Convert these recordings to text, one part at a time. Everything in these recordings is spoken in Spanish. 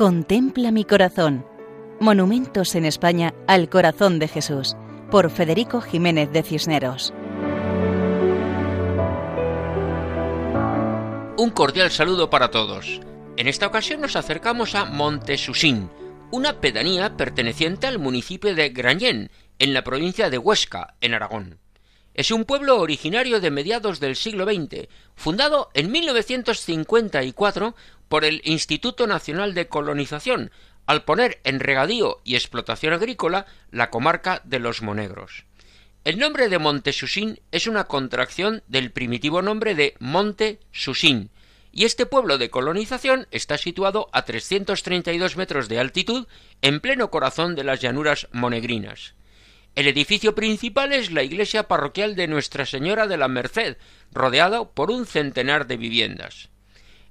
Contempla mi corazón. Monumentos en España al corazón de Jesús, por Federico Jiménez de Cisneros. Un cordial saludo para todos. En esta ocasión nos acercamos a Montesusín, una pedanía perteneciente al municipio de Grañén, en la provincia de Huesca, en Aragón. Es un pueblo originario de mediados del siglo XX, fundado en 1954 por el Instituto Nacional de Colonización, al poner en regadío y explotación agrícola la comarca de los Monegros. El nombre de Montesusín es una contracción del primitivo nombre de Monte Susín, y este pueblo de colonización está situado a 332 metros de altitud en pleno corazón de las llanuras monegrinas. El edificio principal es la iglesia parroquial de Nuestra Señora de la Merced, rodeado por un centenar de viviendas.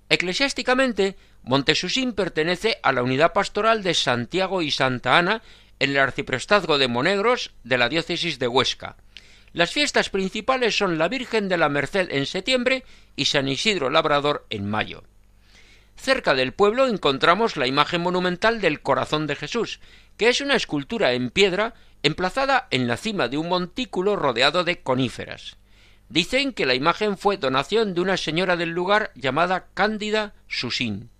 Eclesiásticamente, Montesusín pertenece a la unidad pastoral de Santiago y Santa Ana en el arciprestazgo de Monegros de la diócesis de Huesca. Las fiestas principales son la Virgen de la Merced en septiembre y San Isidro Labrador en mayo. Cerca del pueblo encontramos la imagen monumental del Corazón de Jesús, que es una escultura en piedra emplazada en la cima de un montículo rodeado de coníferas. Dicen que la imagen fue donación de una señora del lugar llamada Cándida Susín.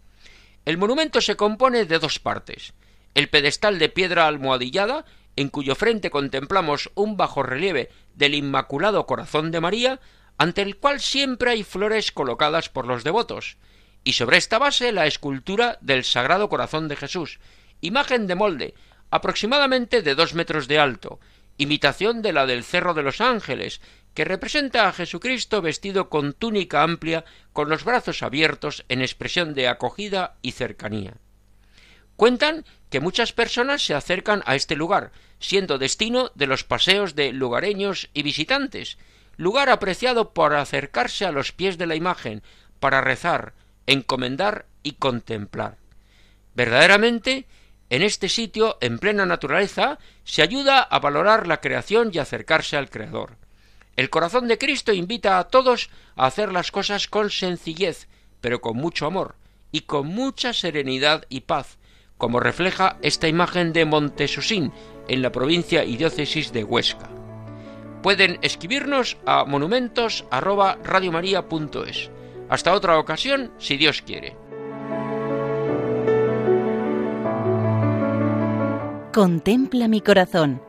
El monumento se compone de dos partes. El pedestal de piedra almohadillada, en cuyo frente contemplamos un bajo relieve del Inmaculado Corazón de María, ante el cual siempre hay flores colocadas por los devotos, y sobre esta base la escultura del Sagrado Corazón de Jesús, imagen de molde, aproximadamente de dos metros de alto, imitación de la del Cerro de los Ángeles, que representa a Jesucristo vestido con túnica amplia, con los brazos abiertos en expresión de acogida y cercanía. Cuentan que muchas personas se acercan a este lugar, siendo destino de los paseos de lugareños y visitantes, lugar apreciado por acercarse a los pies de la imagen, para rezar, encomendar y contemplar. Verdaderamente, en este sitio, en plena naturaleza, se ayuda a valorar la creación y acercarse al Creador. El corazón de Cristo invita a todos a hacer las cosas con sencillez, pero con mucho amor, y con mucha serenidad y paz, como refleja esta imagen de Montesusín, en la provincia y diócesis de Huesca. Pueden escribirnos a monumentos@radiomaria.es. Hasta otra ocasión, si Dios quiere. Contempla mi corazón